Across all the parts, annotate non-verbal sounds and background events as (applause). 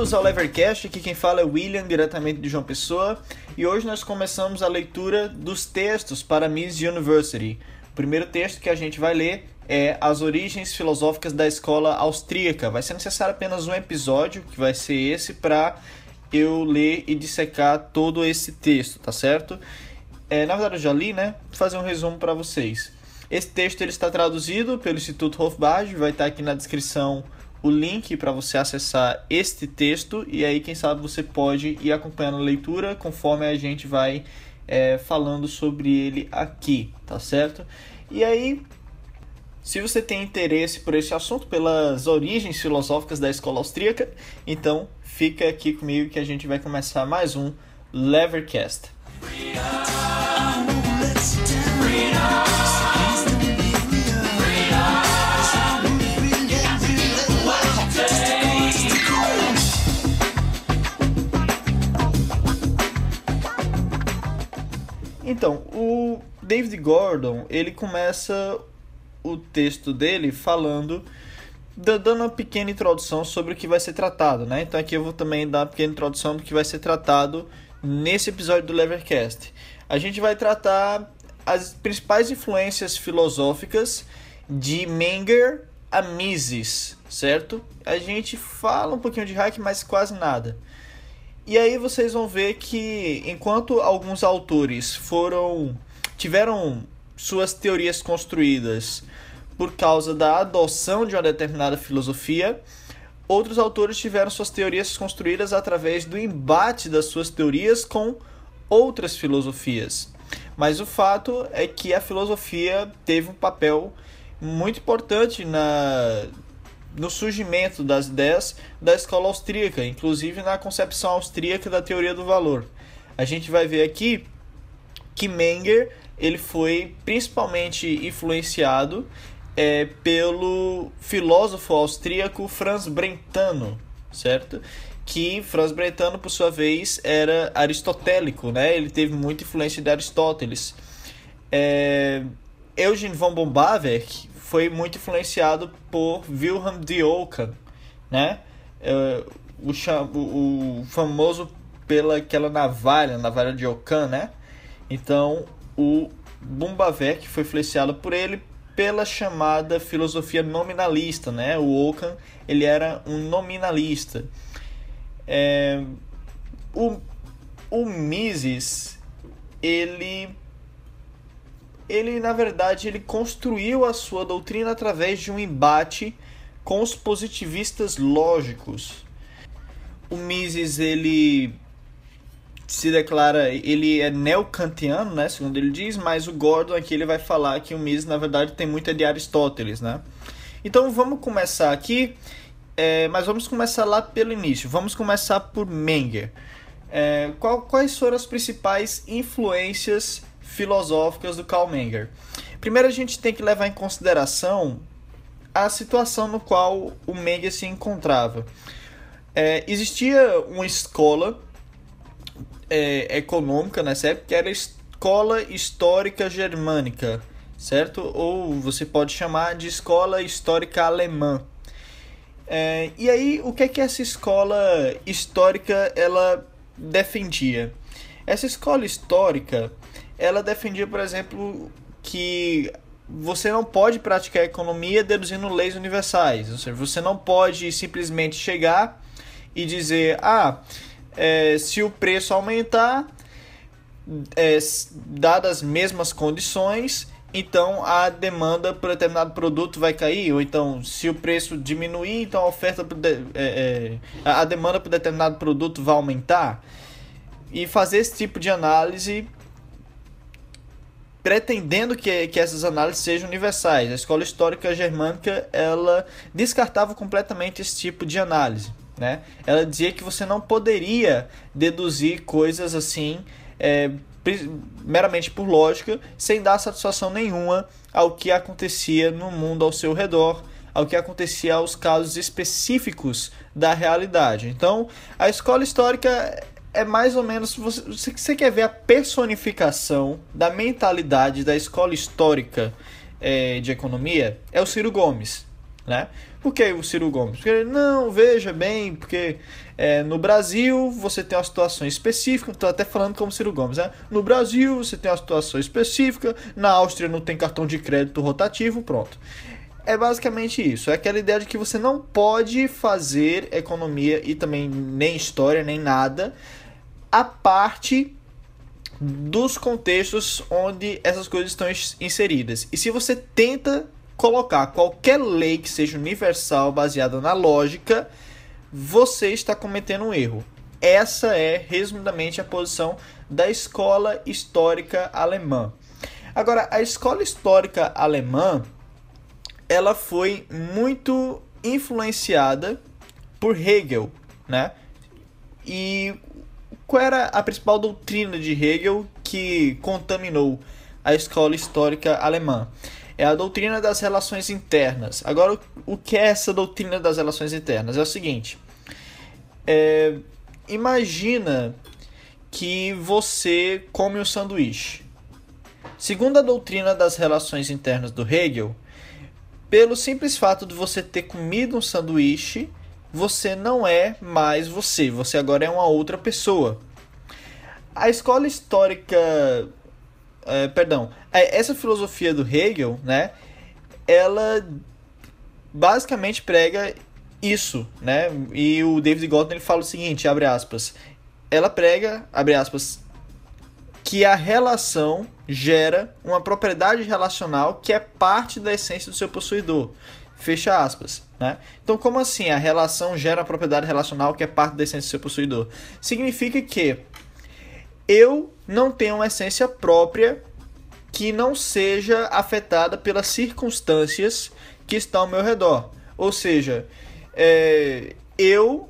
Bem-vindos ao Levercast, aqui quem fala é William, diretamente de João Pessoa, e hoje nós começamos a leitura dos textos para Miss University. O primeiro texto que a gente vai ler é As Origens Filosóficas da Escola Austríaca. Vai ser necessário apenas um episódio, que vai ser esse, para eu ler e dissecar todo esse texto, tá certo? É, na verdade eu já li, né? Vou fazer um resumo para vocês. Esse texto ele está traduzido pelo Instituto Hofbard, vai estar aqui na descrição o link para você acessar este texto e aí quem sabe você pode ir acompanhando a leitura conforme a gente vai é, falando sobre ele aqui, tá certo? E aí, se você tem interesse por esse assunto, pelas origens filosóficas da escola austríaca, então fica aqui comigo que a gente vai começar mais um Levercast. Então, o David Gordon, ele começa o texto dele falando dando uma pequena introdução sobre o que vai ser tratado, né? Então aqui eu vou também dar uma pequena introdução do que vai ser tratado nesse episódio do Levercast. A gente vai tratar as principais influências filosóficas de Menger a Mises, certo? A gente fala um pouquinho de Hayek, mas quase nada. E aí vocês vão ver que enquanto alguns autores foram tiveram suas teorias construídas por causa da adoção de uma determinada filosofia, outros autores tiveram suas teorias construídas através do embate das suas teorias com outras filosofias. Mas o fato é que a filosofia teve um papel muito importante na no surgimento das ideias da escola austríaca, inclusive na concepção austríaca da teoria do valor. A gente vai ver aqui que Menger ele foi principalmente influenciado é, pelo filósofo austríaco Franz Brentano, certo? Que Franz Brentano, por sua vez, era aristotélico, né? Ele teve muita influência de Aristóteles. É, Eugen von Bombaverk foi muito influenciado por Wilhelm de Ockham, né? É, o, o, o, famoso pela aquela navalha, navalha de Ockham, né? Então, o Bumbavec foi influenciado por ele pela chamada filosofia nominalista, né? O Ockham, ele era um nominalista. É, o, o Mises, ele ele na verdade ele construiu a sua doutrina através de um embate com os positivistas lógicos. O Mises ele se declara, ele é neocantiano, né, segundo ele diz, mas o Gordon aqui ele vai falar que o Mises na verdade tem muita de Aristóteles, né? Então vamos começar aqui, é, mas vamos começar lá pelo início. Vamos começar por Menger. É, qual, quais foram as principais influências filosóficas do Karl Menger. Primeiro a gente tem que levar em consideração a situação no qual o Menger se encontrava. É, existia uma escola é, econômica nessa época que era a Escola Histórica Germânica, certo? Ou você pode chamar de Escola Histórica Alemã. É, e aí, o que é que essa escola histórica ela defendia? Essa escola histórica ela defendia, por exemplo, que você não pode praticar economia deduzindo leis universais. Ou seja, você não pode simplesmente chegar e dizer: ah, é, se o preço aumentar, é, dadas as mesmas condições, então a demanda por determinado produto vai cair, ou então se o preço diminuir, então a oferta de, é, é, a demanda por determinado produto vai aumentar. E fazer esse tipo de análise pretendendo que, que essas análises sejam universais. A escola histórica germânica ela descartava completamente esse tipo de análise. Né? Ela dizia que você não poderia deduzir coisas assim é, meramente por lógica, sem dar satisfação nenhuma ao que acontecia no mundo ao seu redor, ao que acontecia aos casos específicos da realidade. Então, a escola histórica é mais ou menos. Você, você quer ver a personificação da mentalidade da escola histórica é, de economia? É o Ciro Gomes. Né? Por que o Ciro Gomes? Porque, não, veja bem, porque é, no Brasil você tem uma situação específica, estou até falando como Ciro Gomes, né? No Brasil você tem uma situação específica, na Áustria não tem cartão de crédito rotativo, pronto. É basicamente isso. É aquela ideia de que você não pode fazer economia e também nem história, nem nada, a parte dos contextos onde essas coisas estão inseridas. E se você tenta colocar qualquer lei que seja universal baseada na lógica, você está cometendo um erro. Essa é, resumidamente, a posição da escola histórica alemã. Agora, a escola histórica alemã, ela foi muito influenciada por Hegel, né? E qual era a principal doutrina de Hegel que contaminou a escola histórica alemã? é a doutrina das relações internas. Agora, o que é essa doutrina das relações internas? É o seguinte: é, imagina que você come um sanduíche. Segundo a doutrina das relações internas do Hegel, pelo simples fato de você ter comido um sanduíche, você não é mais você, você agora é uma outra pessoa. A escola histórica é, perdão, é, essa filosofia do Hegel, né, ela basicamente prega isso, né? E o David Galton ele fala o seguinte, abre aspas, ela prega, abre aspas, que a relação gera uma propriedade relacional que é parte da essência do seu possuidor. Fecha aspas. Né? Então, como assim a relação gera uma propriedade relacional que é parte da essência do seu possuidor? Significa que eu não tenho uma essência própria que não seja afetada pelas circunstâncias que estão ao meu redor. Ou seja, é, eu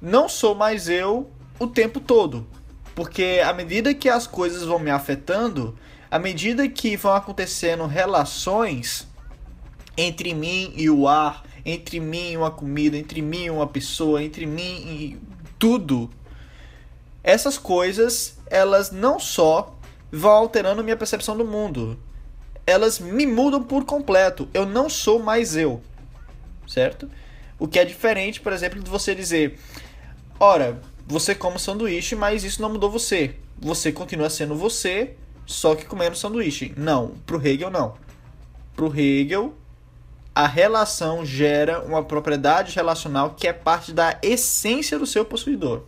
não sou mais eu o tempo todo. Porque à medida que as coisas vão me afetando, à medida que vão acontecendo relações entre mim e o ar, entre mim e uma comida, entre mim e uma pessoa, entre mim e tudo, essas coisas elas não só vão alterando minha percepção do mundo, elas me mudam por completo. Eu não sou mais eu, certo? O que é diferente, por exemplo, de você dizer: ora, você come sanduíche, mas isso não mudou você. Você continua sendo você, só que comendo sanduíche. Não, pro Hegel não. Pro Hegel, a relação gera uma propriedade relacional que é parte da essência do seu possuidor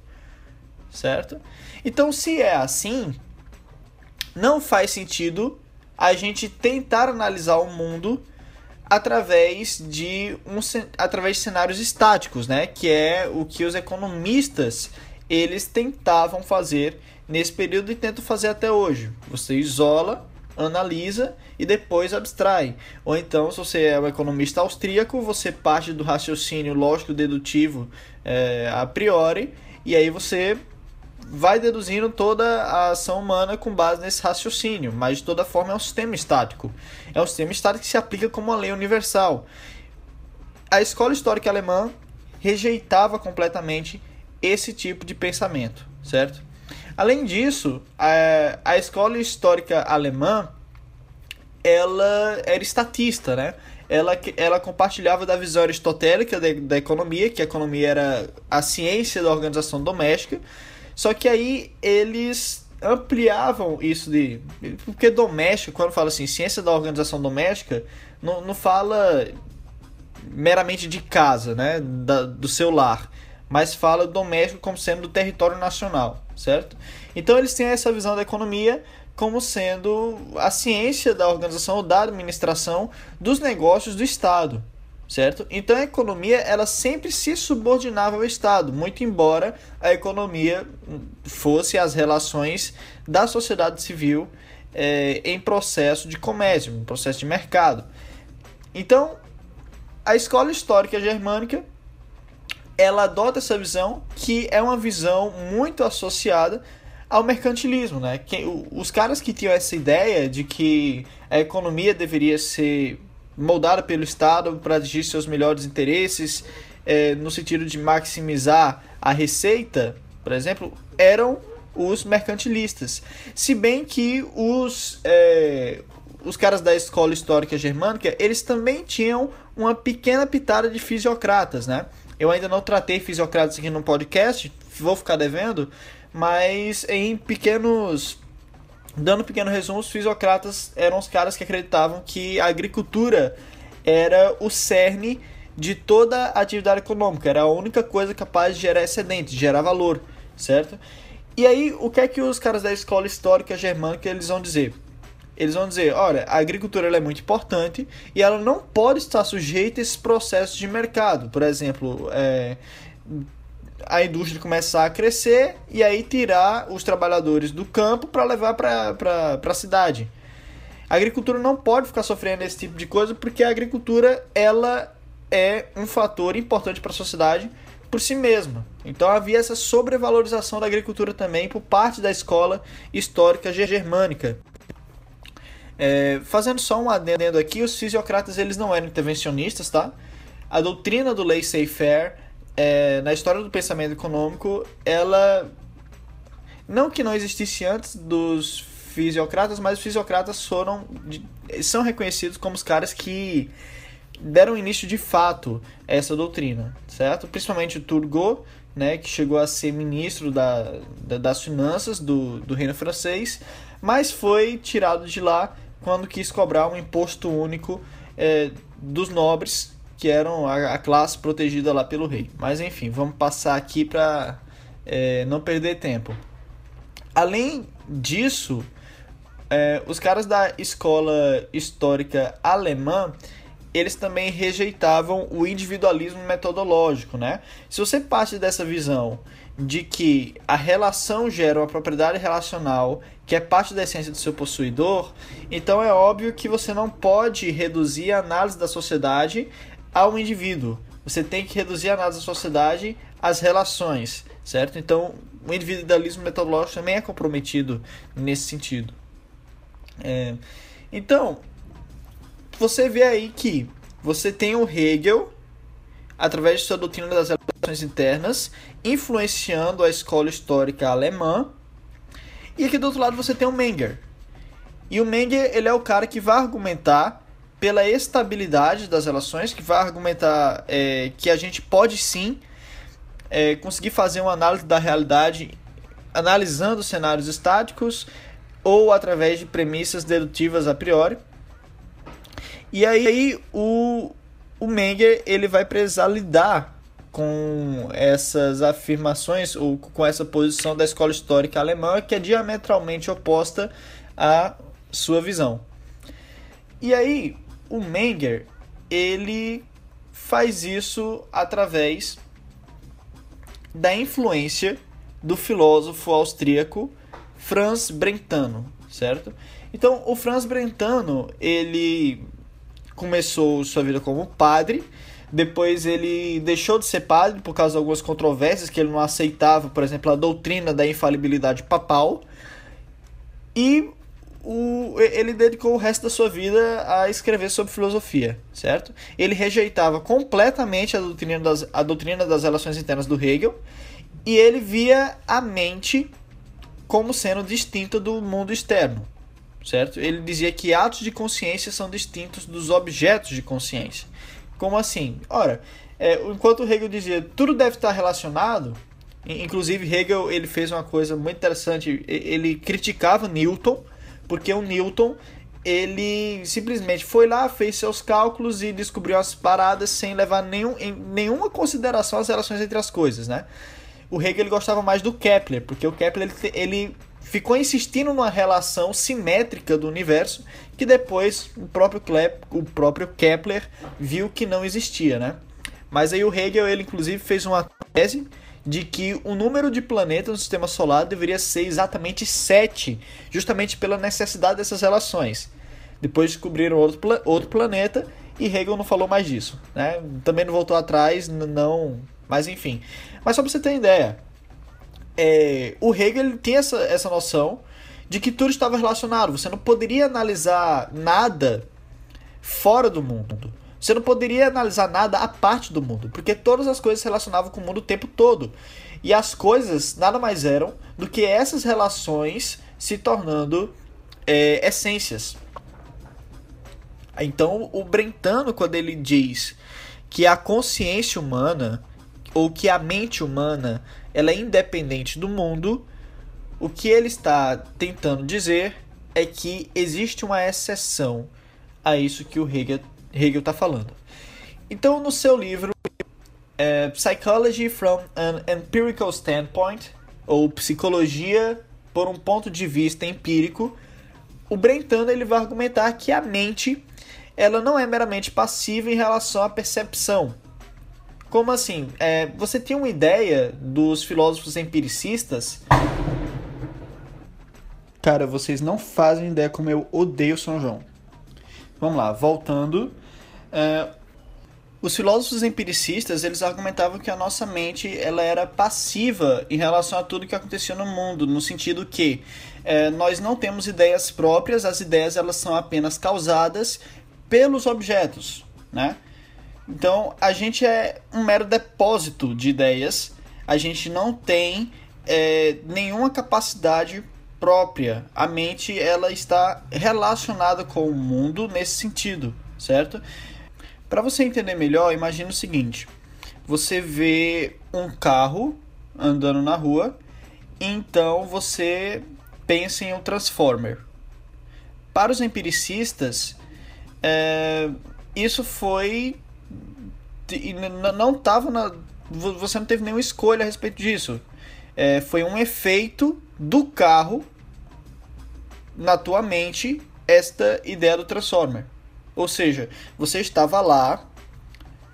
certo? Então, se é assim, não faz sentido a gente tentar analisar o mundo através de um através de cenários estáticos, né? Que é o que os economistas eles tentavam fazer nesse período e tentam fazer até hoje. Você isola, analisa e depois abstrai. Ou então, se você é um economista austríaco, você parte do raciocínio lógico dedutivo é, a priori e aí você vai deduzindo toda a ação humana com base nesse raciocínio, mas de toda forma é um sistema estático. É um sistema estático que se aplica como uma lei universal. A escola histórica alemã rejeitava completamente esse tipo de pensamento, certo? Além disso, a, a escola histórica alemã ela era estatista, né? Ela, ela compartilhava da visão aristotélica da, da economia, que a economia era a ciência da organização doméstica, só que aí eles ampliavam isso de. Porque doméstico, quando fala assim, ciência da organização doméstica, não, não fala meramente de casa, né? Da, do seu lar. Mas fala doméstico como sendo do território nacional, certo? Então eles têm essa visão da economia como sendo a ciência da organização ou da administração dos negócios do Estado certo? Então a economia ela sempre se subordinava ao Estado, muito embora a economia fosse as relações da sociedade civil é, em processo de comércio, em processo de mercado. Então a escola histórica germânica ela adota essa visão que é uma visão muito associada ao mercantilismo, né? Que, os caras que tinham essa ideia de que a economia deveria ser moldada pelo Estado para atingir seus melhores interesses, é, no sentido de maximizar a receita, por exemplo, eram os mercantilistas. Se bem que os, é, os caras da escola histórica germânica, eles também tinham uma pequena pitada de fisiocratas, né? Eu ainda não tratei fisiocratas aqui no podcast, vou ficar devendo, mas em pequenos dando pequeno resumo, os fisiocratas eram os caras que acreditavam que a agricultura era o cerne de toda a atividade econômica, era a única coisa capaz de gerar excedente, de gerar valor, certo? E aí, o que é que os caras da escola histórica germânica eles vão dizer? Eles vão dizer, olha, a agricultura é muito importante e ela não pode estar sujeita a esses processos de mercado. Por exemplo, é, a indústria começar a crescer e aí tirar os trabalhadores do campo para levar para a cidade. A agricultura não pode ficar sofrendo esse tipo de coisa porque a agricultura ela é um fator importante para a sociedade por si mesma. Então havia essa sobrevalorização da agricultura também por parte da escola histórica germânica. É, fazendo só um adendo aqui, os fisiocratas eles não eram intervencionistas, tá? A doutrina do laissez-faire é, na história do pensamento econômico, ela não que não existisse antes dos fisiocratas, mas os fisiocratas foram são reconhecidos como os caras que deram início de fato a essa doutrina, certo? Principalmente o Turgot, né, que chegou a ser ministro da, da, das finanças do, do reino francês, mas foi tirado de lá quando quis cobrar um imposto único é, dos nobres, que eram a, a, classe protegida lá pelo rei. Mas enfim, vamos passar aqui para é, não perder tempo. Além disso, é, os caras da escola histórica alemã eles também rejeitavam o individualismo metodológico, né? Se você parte dessa visão de que a relação gera uma propriedade relacional que é parte da essência do seu possuidor, então é óbvio que você não pode reduzir a análise da sociedade ao indivíduo. Você tem que reduzir a análise da sociedade às relações, certo? Então, o individualismo metodológico também é comprometido nesse sentido. É, então, você vê aí que você tem o Hegel, através de sua doutrina das relações internas, influenciando a escola histórica alemã. E aqui do outro lado você tem o Menger. E o Menger ele é o cara que vai argumentar pela estabilidade das relações, que vai argumentar é, que a gente pode sim é, conseguir fazer uma análise da realidade analisando cenários estáticos ou através de premissas dedutivas a priori. E aí o, o Menger ele vai precisar lidar com essas afirmações ou com essa posição da escola histórica alemã que é diametralmente oposta à sua visão. E aí o Menger ele faz isso através da influência do filósofo austríaco Franz Brentano, certo? Então, o Franz Brentano, ele começou sua vida como padre, depois ele deixou de ser padre por causa de algumas controvérsias que ele não aceitava, por exemplo, a doutrina da infalibilidade papal. E o, ele dedicou o resto da sua vida a escrever sobre filosofia, certo? Ele rejeitava completamente a doutrina das, a doutrina das relações internas do Hegel e ele via a mente como sendo distinta do mundo externo certo? Ele dizia que atos de consciência são distintos dos objetos de consciência. Como assim? Ora, é, enquanto Hegel dizia tudo deve estar relacionado, inclusive Hegel ele fez uma coisa muito interessante, ele criticava Newton, porque o Newton ele simplesmente foi lá, fez seus cálculos e descobriu as paradas sem levar nenhum, em nenhuma consideração as relações entre as coisas, né? O Hegel ele gostava mais do Kepler, porque o Kepler ele, ele ficou insistindo numa relação simétrica do universo que depois o próprio, o próprio Kepler viu que não existia, né? Mas aí o Hegel, ele inclusive fez uma tese de que o número de planetas no sistema solar deveria ser exatamente 7, justamente pela necessidade dessas relações. Depois descobriram outro, outro planeta e Hegel não falou mais disso, né? Também não voltou atrás, não, mas enfim. Mas só para você ter ideia, é, o Hegel tem essa, essa noção de que tudo estava relacionado. Você não poderia analisar nada fora do mundo. Você não poderia analisar nada à parte do mundo, porque todas as coisas se relacionavam com o mundo o tempo todo. E as coisas nada mais eram do que essas relações se tornando é, essências. Então, o Brentano, quando ele diz que a consciência humana ou que a mente humana ela é independente do mundo, o que ele está tentando dizer é que existe uma exceção a isso que o Hegel está falando. Então, no seu livro é, Psychology from an Empirical Standpoint, ou Psicologia por um ponto de vista empírico, o Brentano ele vai argumentar que a mente ela não é meramente passiva em relação à percepção. Como assim? É, você tem uma ideia dos filósofos empiricistas? Cara, vocês não fazem ideia como eu odeio São João. Vamos lá, voltando. É, os filósofos empiricistas eles argumentavam que a nossa mente ela era passiva em relação a tudo que acontecia no mundo, no sentido que é, nós não temos ideias próprias, as ideias elas são apenas causadas pelos objetos, né? Então a gente é um mero depósito de ideias, a gente não tem é, nenhuma capacidade própria. A mente ela está relacionada com o mundo nesse sentido, certo? Para você entender melhor, imagine o seguinte: você vê um carro andando na rua, então você pensa em um transformer. Para os empiricistas, é, isso foi não estava na você não teve nenhuma escolha a respeito disso. É, foi um efeito do carro na tua mente esta ideia do Transformer. Ou seja, você estava lá,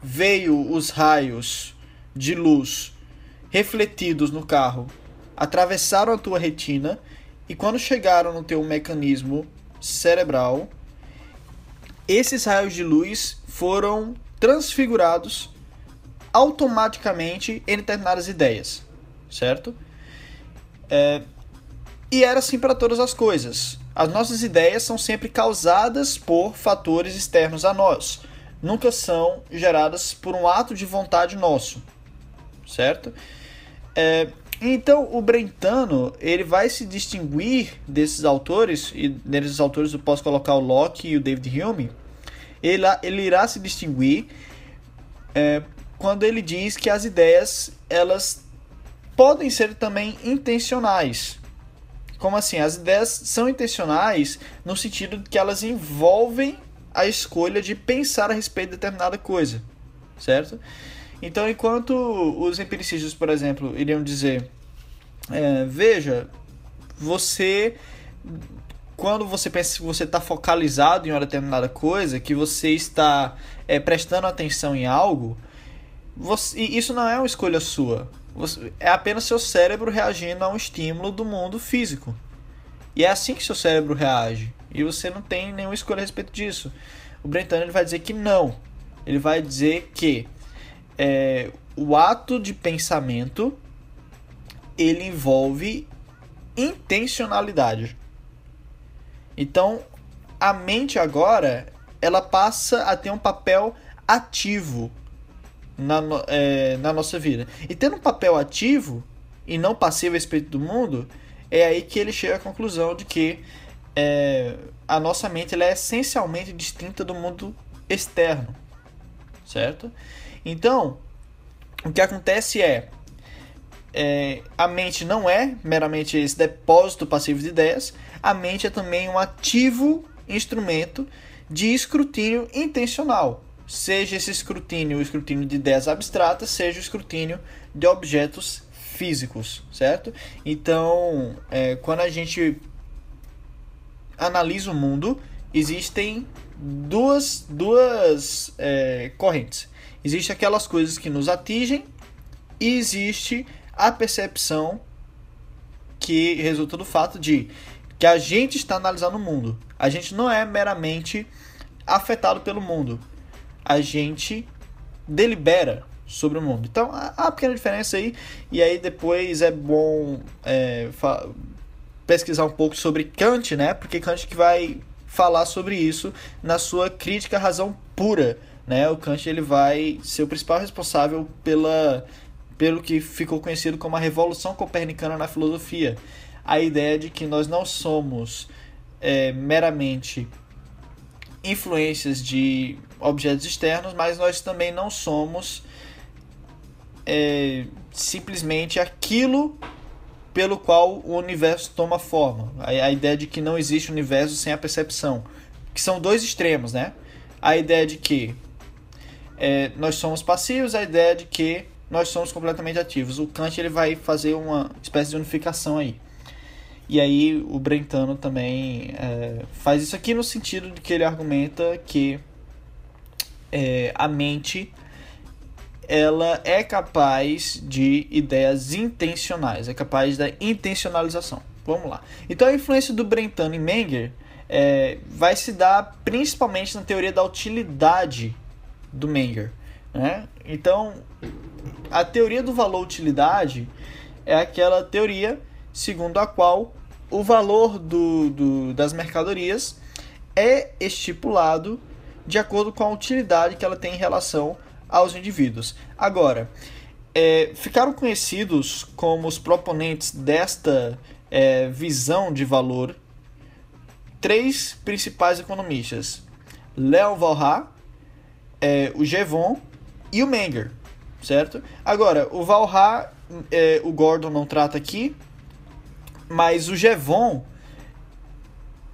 veio os raios de luz refletidos no carro, atravessaram a tua retina e quando chegaram no teu mecanismo cerebral, esses raios de luz foram transfigurados automaticamente em determinadas ideias, certo? É, e era assim para todas as coisas. As nossas ideias são sempre causadas por fatores externos a nós, nunca são geradas por um ato de vontade nosso, certo? É, então o Brentano ele vai se distinguir desses autores e desses autores eu posso colocar o Locke e o David Hume ele, ele irá se distinguir é, quando ele diz que as ideias elas podem ser também intencionais. Como assim? As ideias são intencionais no sentido de que elas envolvem a escolha de pensar a respeito de determinada coisa, certo? Então, enquanto os empiricistas, por exemplo, iriam dizer, é, veja, você quando você pensa que você está focalizado em uma determinada coisa, que você está é, prestando atenção em algo, você, isso não é uma escolha sua. Você, é apenas seu cérebro reagindo a um estímulo do mundo físico. E é assim que seu cérebro reage. E você não tem nenhuma escolha a respeito disso. O Brentano ele vai dizer que não. Ele vai dizer que é, o ato de pensamento ele envolve intencionalidade. Então, a mente agora ela passa a ter um papel ativo na, é, na nossa vida. E tendo um papel ativo e não passivo a respeito do mundo, é aí que ele chega à conclusão de que é, a nossa mente ela é essencialmente distinta do mundo externo, certo? Então, o que acontece é, é a mente não é meramente esse depósito passivo de ideias, a mente é também um ativo instrumento de escrutínio intencional, seja esse escrutínio o escrutínio de ideias abstratas, seja o escrutínio de objetos físicos, certo? Então, é, quando a gente analisa o mundo, existem duas, duas é, correntes. Existem aquelas coisas que nos atingem e existe a percepção que resulta do fato de que a gente está analisando o mundo. A gente não é meramente afetado pelo mundo. A gente delibera sobre o mundo. Então, há uma pequena diferença aí. E aí depois é bom é, pesquisar um pouco sobre Kant, né? Porque Kant que vai falar sobre isso na sua crítica à razão pura. Né? O Kant ele vai ser o principal responsável pela, pelo que ficou conhecido como a Revolução Copernicana na filosofia a ideia de que nós não somos é, meramente influências de objetos externos, mas nós também não somos é, simplesmente aquilo pelo qual o universo toma forma. A, a ideia de que não existe universo sem a percepção, que são dois extremos, né? A ideia de que é, nós somos passivos, a ideia de que nós somos completamente ativos. O Kant ele vai fazer uma espécie de unificação aí. E aí o Brentano também é, faz isso aqui no sentido de que ele argumenta que é, a mente ela é capaz de ideias intencionais, é capaz da intencionalização. Vamos lá. Então a influência do Brentano em Menger é, vai se dar principalmente na teoria da utilidade do Menger. Né? Então a teoria do valor-utilidade é aquela teoria segundo a qual o valor do, do, das mercadorias é estipulado de acordo com a utilidade que ela tem em relação aos indivíduos. Agora, é, ficaram conhecidos como os proponentes desta é, visão de valor três principais economistas: Leon Walras, é, o Jevon e o Menger, certo? Agora, o Walras, é, o Gordon não trata aqui, mas o Jevon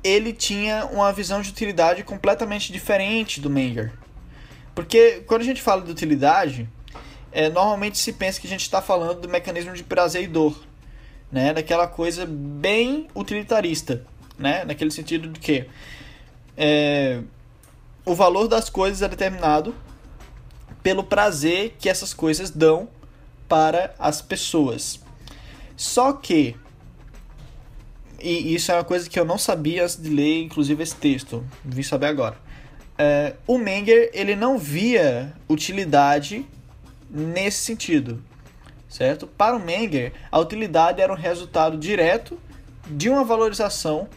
ele tinha uma visão de utilidade completamente diferente do Menger. Porque quando a gente fala de utilidade, é, normalmente se pensa que a gente está falando do mecanismo de prazer e dor, né? daquela coisa bem utilitarista, né? naquele sentido de que é, o valor das coisas é determinado pelo prazer que essas coisas dão para as pessoas. Só que e isso é uma coisa que eu não sabia antes de ler, inclusive, esse texto. Vim saber agora. É, o Menger ele não via utilidade nesse sentido, certo? Para o Menger, a utilidade era um resultado direto de uma valorização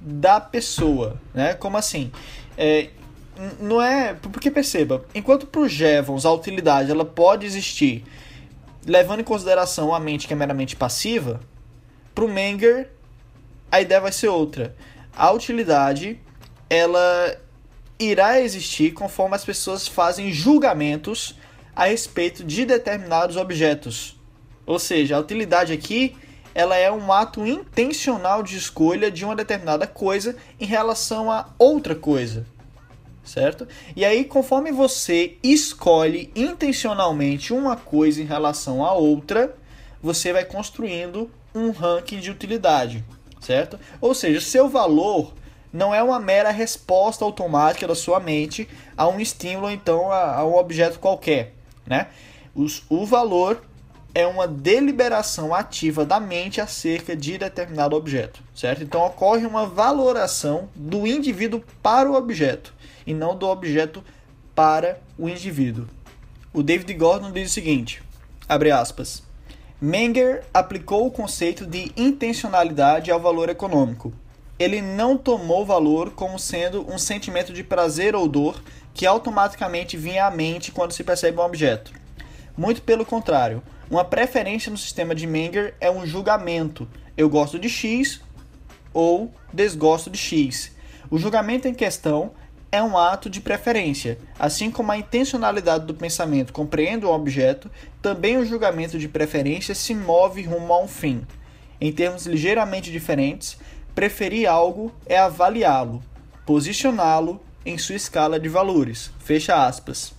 da pessoa, né? Como assim? É, não é porque perceba, enquanto para o Jevons a utilidade ela pode existir levando em consideração a mente que é meramente passiva, para o Menger a ideia vai ser outra. A utilidade, ela irá existir conforme as pessoas fazem julgamentos a respeito de determinados objetos. Ou seja, a utilidade aqui, ela é um ato intencional de escolha de uma determinada coisa em relação a outra coisa. Certo? E aí, conforme você escolhe intencionalmente uma coisa em relação a outra, você vai construindo um ranking de utilidade certo? Ou seja, seu valor não é uma mera resposta automática da sua mente a um estímulo, então a, a um objeto qualquer, né? Os, o valor é uma deliberação ativa da mente acerca de determinado objeto, certo? Então ocorre uma valoração do indivíduo para o objeto e não do objeto para o indivíduo. O David Gordon diz o seguinte, abre aspas, Menger aplicou o conceito de intencionalidade ao valor econômico. Ele não tomou valor como sendo um sentimento de prazer ou dor que automaticamente vinha à mente quando se percebe um objeto. Muito pelo contrário, uma preferência no sistema de Menger é um julgamento. Eu gosto de X ou desgosto de X. O julgamento em questão é um ato de preferência. Assim como a intencionalidade do pensamento compreende o objeto, também o julgamento de preferência se move rumo a um fim. Em termos ligeiramente diferentes, preferir algo é avaliá-lo, posicioná-lo em sua escala de valores. Fecha aspas.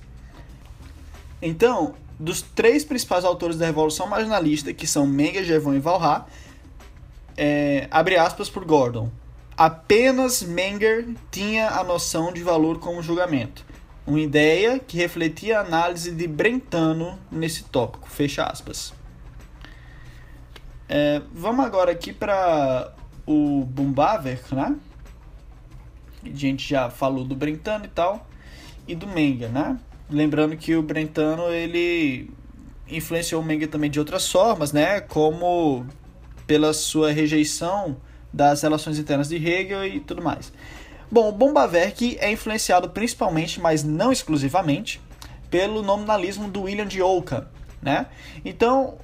Então, dos três principais autores da Revolução Marginalista, que são Menger, Jevon e Valra, é, abre aspas por Gordon. Apenas Menger tinha a noção de valor como julgamento, uma ideia que refletia a análise de Brentano nesse tópico. Fecha aspas. É, vamos agora aqui para o Bumbaver, né? A gente já falou do Brentano e tal, e do Menger, né? Lembrando que o Brentano ele influenciou o Menger também de outras formas, né? Como pela sua rejeição das relações internas de Hegel e tudo mais. Bom, Bombaverk é influenciado principalmente, mas não exclusivamente, pelo nominalismo do William de Ockham, né? Então,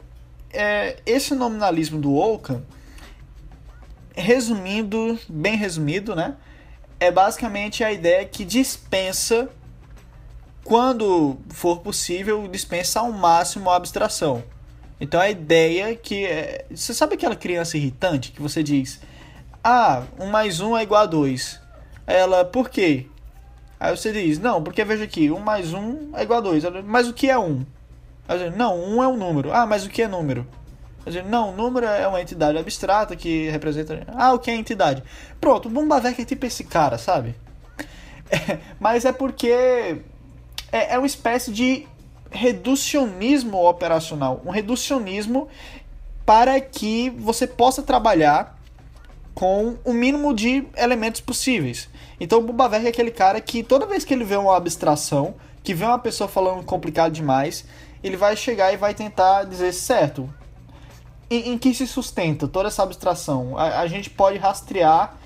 é, esse nominalismo do Ockham, resumindo, bem resumido, né? é basicamente a ideia que dispensa, quando for possível, dispensa ao máximo a abstração. Então a ideia que. É... Você sabe aquela criança irritante que você diz: Ah, 1 mais 1 é igual a 2. Ela, por quê? Aí você diz: Não, porque veja aqui, 1 mais 1 é igual a 2. Ela, mas o que é 1? Aí, não, 1 é um número. Ah, mas o que é número? Não, número é uma entidade abstrata que representa. Ah, o que é entidade? Pronto, o Bumbavec é tipo esse cara, sabe? (laughs) É, mas é porque é, é uma espécie de reducionismo operacional. Um reducionismo para que você possa trabalhar com o mínimo de elementos possíveis. Então o Bumbavec é aquele cara que toda vez que ele vê uma abstração, que vê uma pessoa falando complicado demais, ele vai chegar e vai tentar dizer certo em, em que se sustenta toda essa abstração? A, a gente pode rastrear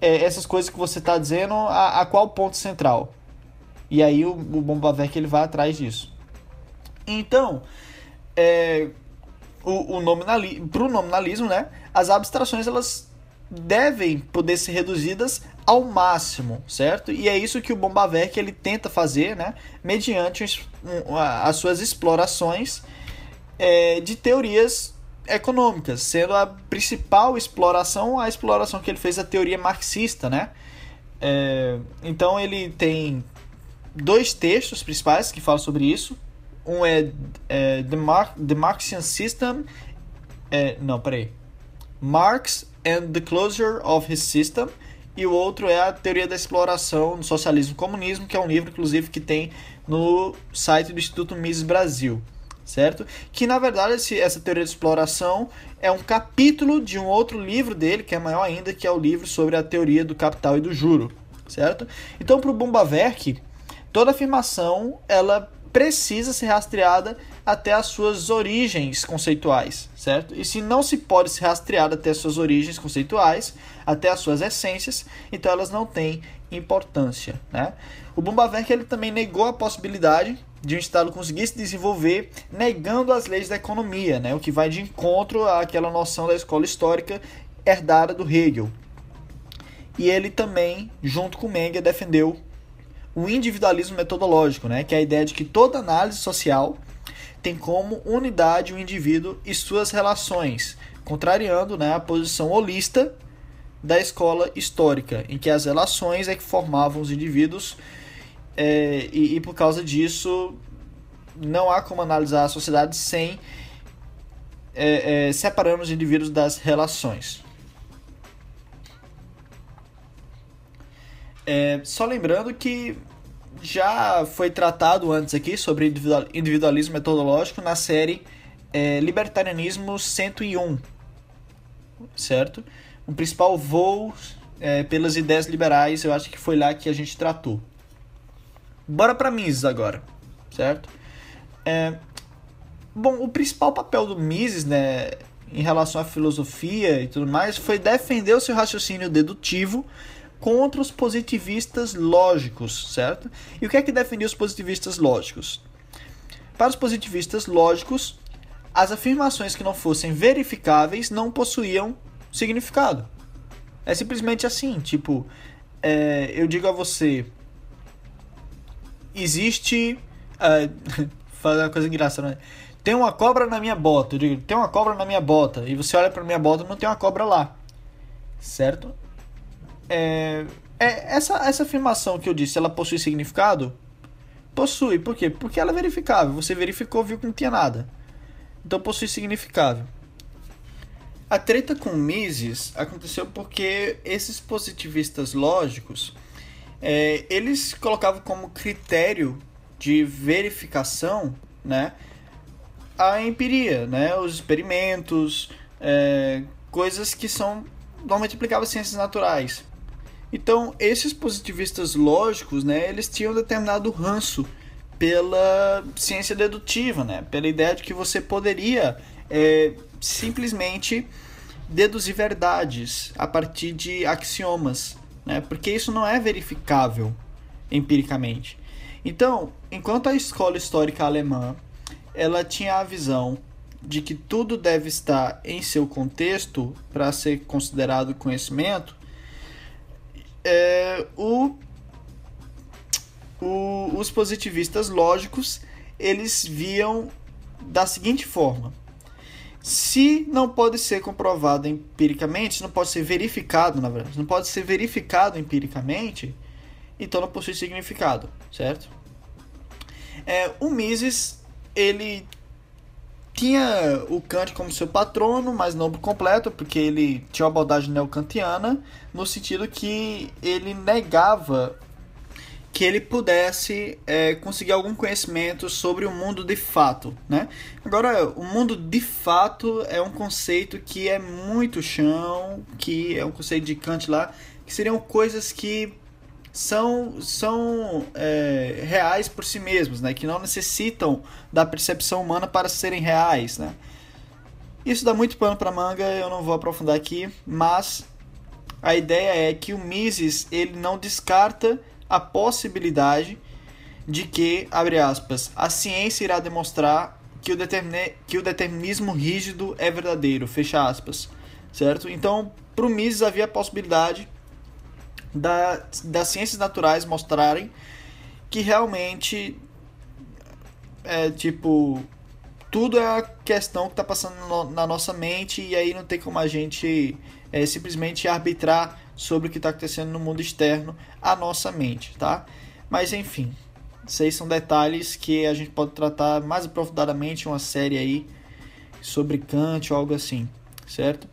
é, essas coisas que você está dizendo a, a, qual ponto central? E aí o, o Bombavec ele vai atrás disso. Então, é, o, o nominali, para o nominalismo, né, as abstrações elas devem poder ser reduzidas ao máximo, certo? E é isso que o Bombavec ele tenta fazer, né, mediante as suas explorações é, de teorias econômicas, sendo a principal exploração a exploração que ele fez da teoria marxista, né? É, então ele tem dois textos principais que falam sobre isso. Um é, é The, Mar the Marxian System, é, não, peraí, Marx and the Closure of His System, e o outro é a Teoria da Exploração no Socialismo e Comunismo, que é um livro, inclusive, que tem no site do Instituto Mises Brasil certo? Que na verdade esse, essa teoria de exploração é um capítulo de um outro livro dele, que é maior ainda, que é o livro sobre a teoria do capital e do juro, certo? Então, para o Bumbaverk, toda afirmação ela precisa ser rastreada até as suas origens conceituais, certo? E se não se pode ser rastreada até as suas origens conceituais, até as suas essências, então elas não têm importância, né? O Bumbaverk ele também negou a possibilidade de um Estado conseguir se desenvolver negando as leis da economia, né? o que vai de encontro àquela noção da escola histórica herdada do Hegel. E ele também, junto com Menger, defendeu o individualismo metodológico, né? que é a ideia de que toda análise social tem como unidade o indivíduo e suas relações, contrariando né, a posição holista da escola histórica, em que as relações é que formavam os indivíduos é, e, e, por causa disso, não há como analisar a sociedade sem é, é, os indivíduos das relações. É, só lembrando que já foi tratado antes aqui sobre individualismo metodológico na série é, Libertarianismo 101, certo? O principal voo é, pelas ideias liberais, eu acho que foi lá que a gente tratou. Bora para Mises agora, certo? É, bom, o principal papel do Mises, né, em relação à filosofia e tudo mais, foi defender o seu raciocínio dedutivo contra os positivistas lógicos, certo? E o que é que defendia os positivistas lógicos? Para os positivistas lógicos, as afirmações que não fossem verificáveis não possuíam significado. É simplesmente assim, tipo, é, eu digo a você, existe. (laughs) Uh, fazer uma coisa engraçada, né? Tem uma cobra na minha bota. Eu digo, tem uma cobra na minha bota. E você olha pra minha bota não tem uma cobra lá. Certo? É, é, essa, essa afirmação que eu disse, ela possui significado? Possui. Por quê? Porque ela é verificável. Você verificou, viu que não tinha nada. Então possui significado. A treta com Mises aconteceu porque esses positivistas lógicos é, eles colocavam como critério de verificação né, a empiria, né, os experimentos, é, coisas que são normalmente aplicáveis às ciências naturais. Então, esses positivistas lógicos, né, eles tinham determinado ranço pela ciência dedutiva, né, pela ideia de que você poderia é, simplesmente deduzir verdades a partir de axiomas né? porque isso não é verificável empiricamente. Então, enquanto a escola histórica alemã ela tinha a visão de que tudo deve estar em seu contexto para ser considerado conhecimento, é, o, o, os positivistas lógicos eles viam da seguinte forma: se não pode ser comprovado empiricamente, não pode ser verificado, na verdade, não pode ser verificado empiricamente, então não possui significado, certo? É, o Mises, ele tinha o Kant como seu patrono, mas não por completo, porque ele tinha uma abordagem neocantiana, no sentido que ele negava que ele pudesse é, conseguir algum conhecimento sobre o mundo de fato, né? Agora, o mundo de fato é um conceito que é muito chão, que é um conceito de Kant lá, que seriam coisas que são, são é, reais por si mesmos, né? Que não necessitam da percepção humana para serem reais, né? Isso dá muito pano para manga, eu não vou aprofundar aqui, mas a ideia é que o Mises ele não descarta a possibilidade de que, abre aspas, a ciência irá demonstrar que o, determine, que o determinismo rígido é verdadeiro, fecha aspas, certo? Então, para o Mises havia a possibilidade da, das ciências naturais mostrarem que realmente é tipo tudo é a questão que está passando no, na nossa mente e aí não tem como a gente é, simplesmente arbitrar sobre o que está acontecendo no mundo externo à nossa mente, tá? Mas enfim, esses são detalhes que a gente pode tratar mais aprofundadamente uma série aí sobre Kant ou algo assim, certo?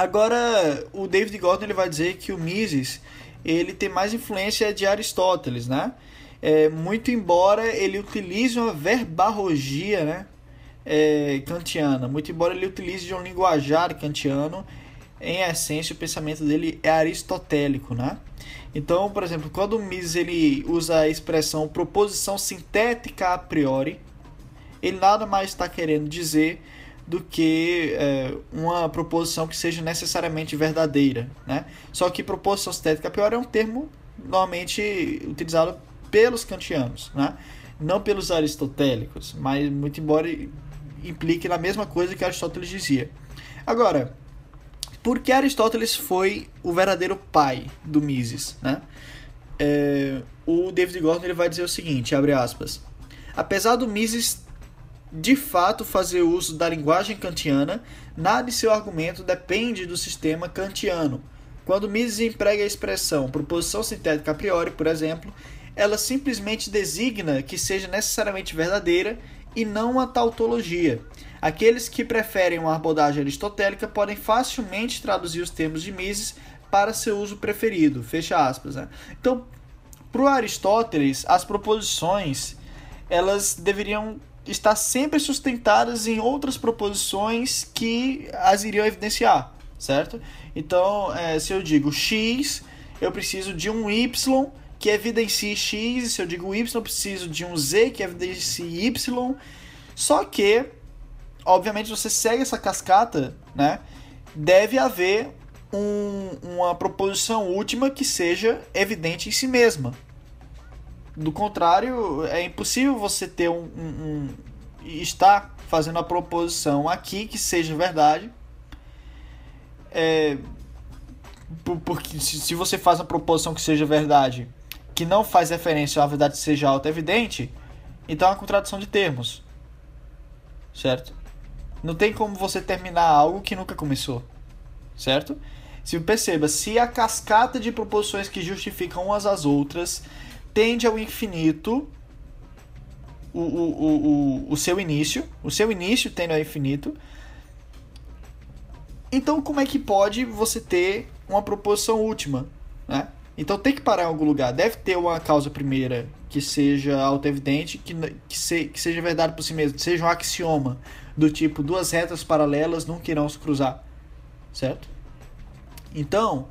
Agora, o David Gordon ele vai dizer que o Mises ele tem mais influência de Aristóteles, né? É, muito embora ele utilize uma verbarrogia, né? É, kantiana, muito embora ele utilize de um linguajar kantiano, em essência, o pensamento dele é aristotélico, né? Então, por exemplo, quando o Mises ele usa a expressão proposição sintética a priori, ele nada mais está querendo dizer do que é, uma proposição que seja necessariamente verdadeira, né? Só que proposição sintética a priori é um termo normalmente utilizado pelos kantianos, né? Não pelos aristotélicos, mas muito embora implique na mesma coisa que Aristóteles dizia. Agora, porque Aristóteles foi o verdadeiro pai do Mises, né? É, o David Gordon ele vai dizer o seguinte, abre aspas, apesar do Mises de fato fazer uso da linguagem kantiana, nada de seu argumento depende do sistema kantiano. Quando Mises emprega a expressão proposição sintética a priori, por exemplo, ela simplesmente designa que seja necessariamente verdadeira e não uma tautologia. Aqueles que preferem uma abordagem aristotélica podem facilmente traduzir os termos de Mises para seu uso preferido. Fecha aspas. Né? Então, para Aristóteles, as proposições elas deveriam estar sempre sustentadas em outras proposições que as iriam evidenciar, certo? Então, é, se eu digo x, eu preciso de um y que evidencie x, e se eu digo y, eu preciso de um z que evidencie y. Só que obviamente você segue essa cascata, né? Deve haver um, uma proposição última que seja evidente em si mesma. Do contrário, é impossível você ter um, um, um estar fazendo a proposição aqui que seja verdade. É, porque se você faz uma proposição que seja verdade, que não faz referência uma verdade seja auto-evidente, então é uma contradição de termos. Certo? Não tem como você terminar algo que nunca começou. Certo? Se perceba, se a cascata de proposições que justificam umas às outras tende ao infinito, o, o, o, o, seu início, o seu início tende ao infinito, então como é que pode você ter uma proposição última? Né? Então tem que parar em algum lugar. Deve ter uma causa primeira que seja auto-evidente, que, que, se, que seja verdade por si mesmo, seja um axioma do tipo duas retas paralelas nunca irão se cruzar, certo? Então,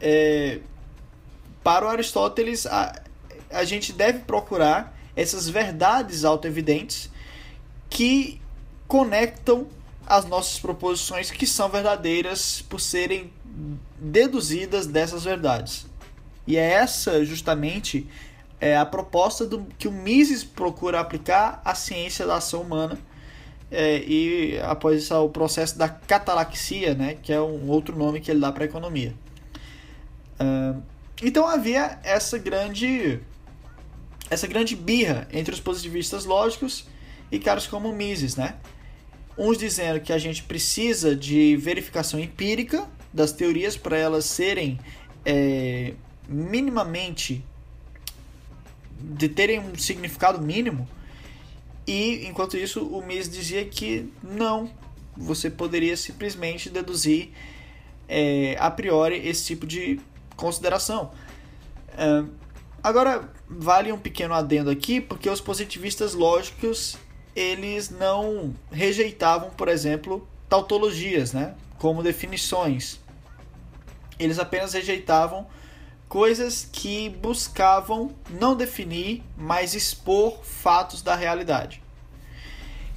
é, para o Aristóteles, a, a gente deve procurar essas verdades autoevidentes que conectam as nossas proposições que são verdadeiras por serem deduzidas dessas verdades. E é essa justamente é a proposta do que o Mises procura aplicar à ciência da ação humana é, e após isso o processo da catalaxia, né, que é um outro nome que ele dá para a economia. Uh, então havia essa grande essa grande birra entre os positivistas lógicos e caras como Mises, né? Uns dizendo que a gente precisa de verificação empírica das teorias para elas serem é, minimamente de terem um significado mínimo e enquanto isso o Mises dizia que não você poderia simplesmente deduzir é, a priori esse tipo de consideração. É, agora vale um pequeno adendo aqui porque os positivistas lógicos eles não rejeitavam por exemplo tautologias né? Como definições. Eles apenas rejeitavam coisas que buscavam não definir, mas expor fatos da realidade.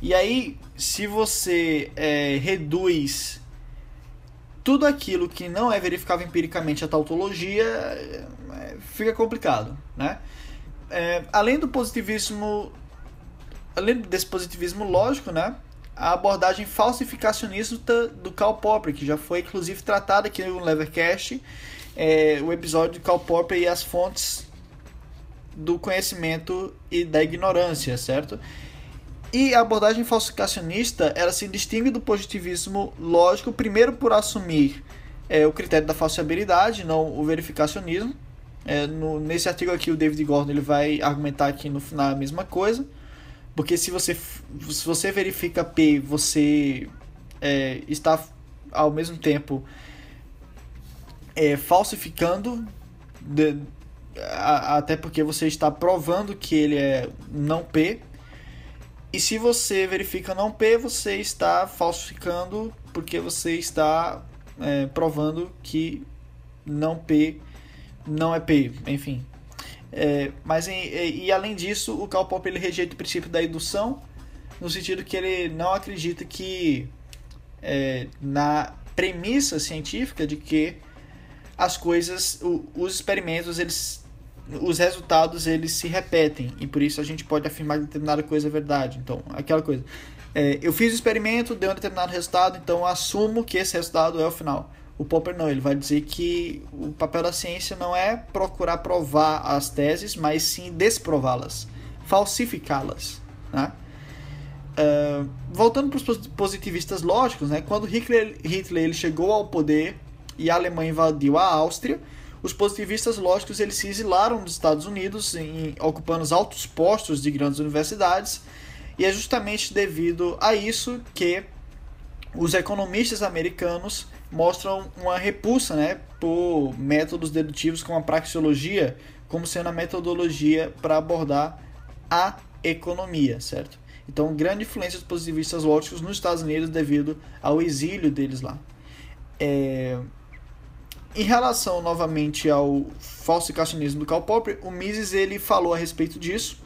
E aí, se você é, reduz tudo aquilo que não é verificável empiricamente a tautologia, é, fica complicado, né? É, além do positivismo, além desse positivismo lógico, né? A abordagem falsificacionista do Karl Popper, que já foi inclusive tratada aqui no Levercast, é, o episódio de Karl Popper e as fontes do conhecimento e da ignorância, certo? E a abordagem falsificacionista, ela se distingue do positivismo lógico, primeiro por assumir é, o critério da falsibilidade, não o verificacionismo. É, no, nesse artigo aqui, o David Gordon ele vai argumentar aqui no final a mesma coisa, porque se você, se você verifica P, você é, está ao mesmo tempo é, falsificando, de, a, até porque você está provando que ele é não P. E se você verifica não P, você está falsificando porque você está é, provando que não P não é P, enfim. É, mas em, e, além disso, o Karl Popper ele rejeita o princípio da indução, no sentido que ele não acredita que é, na premissa científica de que as coisas, o, os experimentos, eles, os resultados, eles se repetem e por isso a gente pode afirmar que determinada coisa é verdade. Então, aquela coisa. É, eu fiz o experimento, deu um determinado resultado, então assumo que esse resultado é o final. O Popper não, ele vai dizer que o papel da ciência não é procurar provar as teses, mas sim desprová-las, falsificá-las. Né? Uh, voltando para os positivistas lógicos, né? quando Hitler, Hitler ele chegou ao poder, e a Alemanha invadiu a Áustria, os positivistas lógicos eles se exilaram dos Estados Unidos, em, ocupando os altos postos de grandes universidades, e é justamente devido a isso que os economistas americanos mostram uma repulsa né, por métodos dedutivos como a praxeologia, como sendo a metodologia para abordar a economia, certo? Então, grande influência dos positivistas lógicos nos Estados Unidos devido ao exílio deles lá. É, em relação novamente ao falsificacionismo do Karl Popper, o Mises ele falou a respeito disso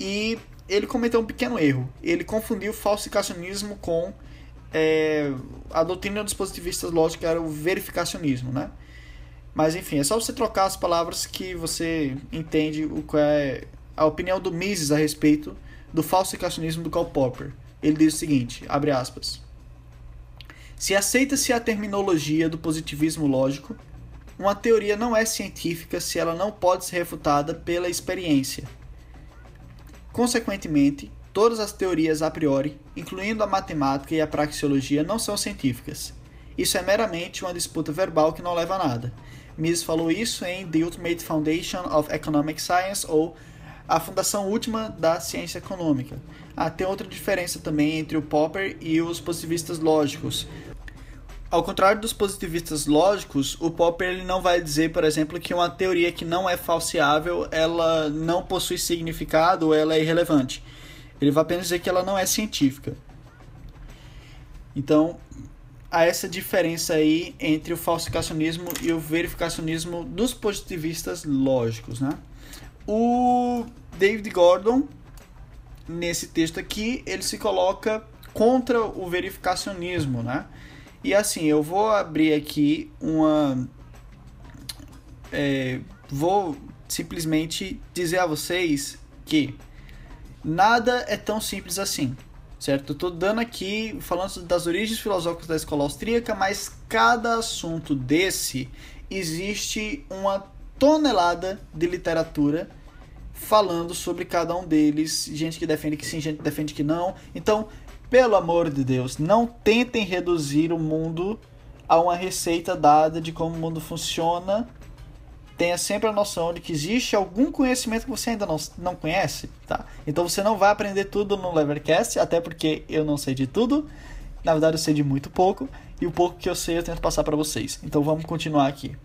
e ele cometeu um pequeno erro. Ele confundiu falsificacionismo com é, a doutrina dos positivistas lógicos, que era o verificacionismo, né? Mas enfim, é só você trocar as palavras que você entende o que é a opinião do Mises a respeito do falsificacionismo do Karl Popper. Ele diz o seguinte, abre aspas: se aceita-se a terminologia do positivismo lógico, uma teoria não é científica se ela não pode ser refutada pela experiência. Consequentemente, todas as teorias a priori, incluindo a matemática e a praxeologia, não são científicas. Isso é meramente uma disputa verbal que não leva a nada. Mises falou isso em The Ultimate Foundation of Economic Science, ou A Fundação Última da Ciência Econômica. Ah, tem outra diferença também entre o Popper e os positivistas lógicos. Ao contrário dos positivistas lógicos, o Popper ele não vai dizer, por exemplo, que uma teoria que não é falseável, ela não possui significado ou ela é irrelevante. Ele vai apenas dizer que ela não é científica. Então, há essa diferença aí entre o falsificacionismo e o verificacionismo dos positivistas lógicos, né? O David Gordon nesse texto aqui, ele se coloca contra o verificacionismo, né? E assim, eu vou abrir aqui uma. É, vou simplesmente dizer a vocês que nada é tão simples assim, certo? Eu dando aqui, falando das origens filosóficas da escola austríaca, mas cada assunto desse existe uma tonelada de literatura falando sobre cada um deles, gente que defende que sim, gente que defende que não. Então, pelo amor de Deus, não tentem reduzir o mundo a uma receita dada de como o mundo funciona. Tenha sempre a noção de que existe algum conhecimento que você ainda não, não conhece, tá? Então você não vai aprender tudo no Levercast, até porque eu não sei de tudo. Na verdade, eu sei de muito pouco, e o pouco que eu sei eu tento passar para vocês. Então vamos continuar aqui.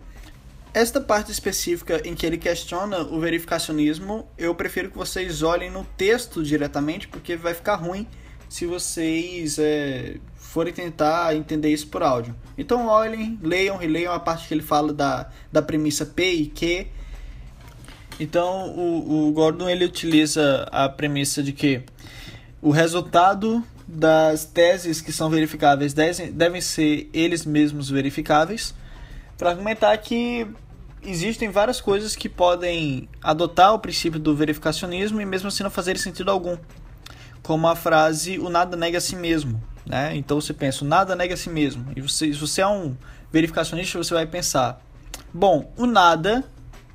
Esta parte específica em que ele questiona o verificacionismo, eu prefiro que vocês olhem no texto diretamente, porque vai ficar ruim se vocês é, forem tentar entender isso por áudio. Então olhem, leiam, releiam a parte que ele fala da, da premissa P e Q. Então o, o Gordon ele utiliza a premissa de que o resultado das teses que são verificáveis devem ser eles mesmos verificáveis para argumentar que existem várias coisas que podem adotar o princípio do verificacionismo e mesmo assim não fazerem sentido algum. Como a frase o nada nega a si mesmo. Né? Então você pensa, o nada nega a si mesmo. E você, se você é um verificacionista, você vai pensar, bom, o nada,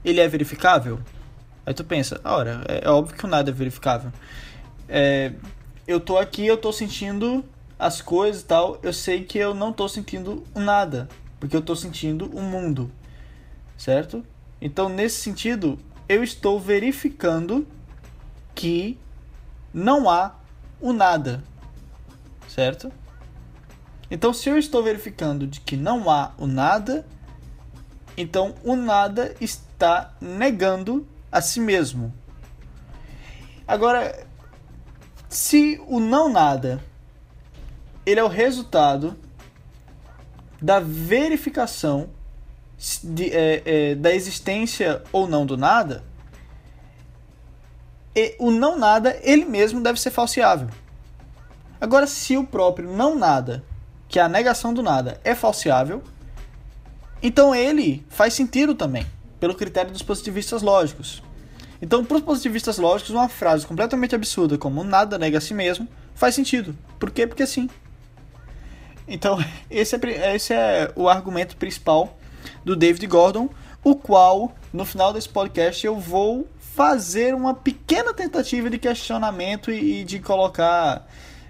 ele é verificável? Aí tu pensa, ora, é, é óbvio que o nada é verificável. É, eu tô aqui, eu tô sentindo as coisas e tal, eu sei que eu não tô sentindo nada porque eu estou sentindo o mundo, certo? Então, nesse sentido, eu estou verificando que não há o nada, certo? Então, se eu estou verificando de que não há o nada, então o nada está negando a si mesmo. Agora, se o não nada ele é o resultado da verificação de, é, é, da existência ou não do nada, e o não nada ele mesmo deve ser falseável. Agora, se o próprio não nada, que é a negação do nada, é falseável, então ele faz sentido também, pelo critério dos positivistas lógicos. Então, para os positivistas lógicos, uma frase completamente absurda como nada nega a si mesmo faz sentido. Por quê? Porque sim. Então, (laughs) esse é, esse é o argumento principal do David Gordon, o qual, no final desse podcast, eu vou fazer uma pequena tentativa de questionamento e, e de colocar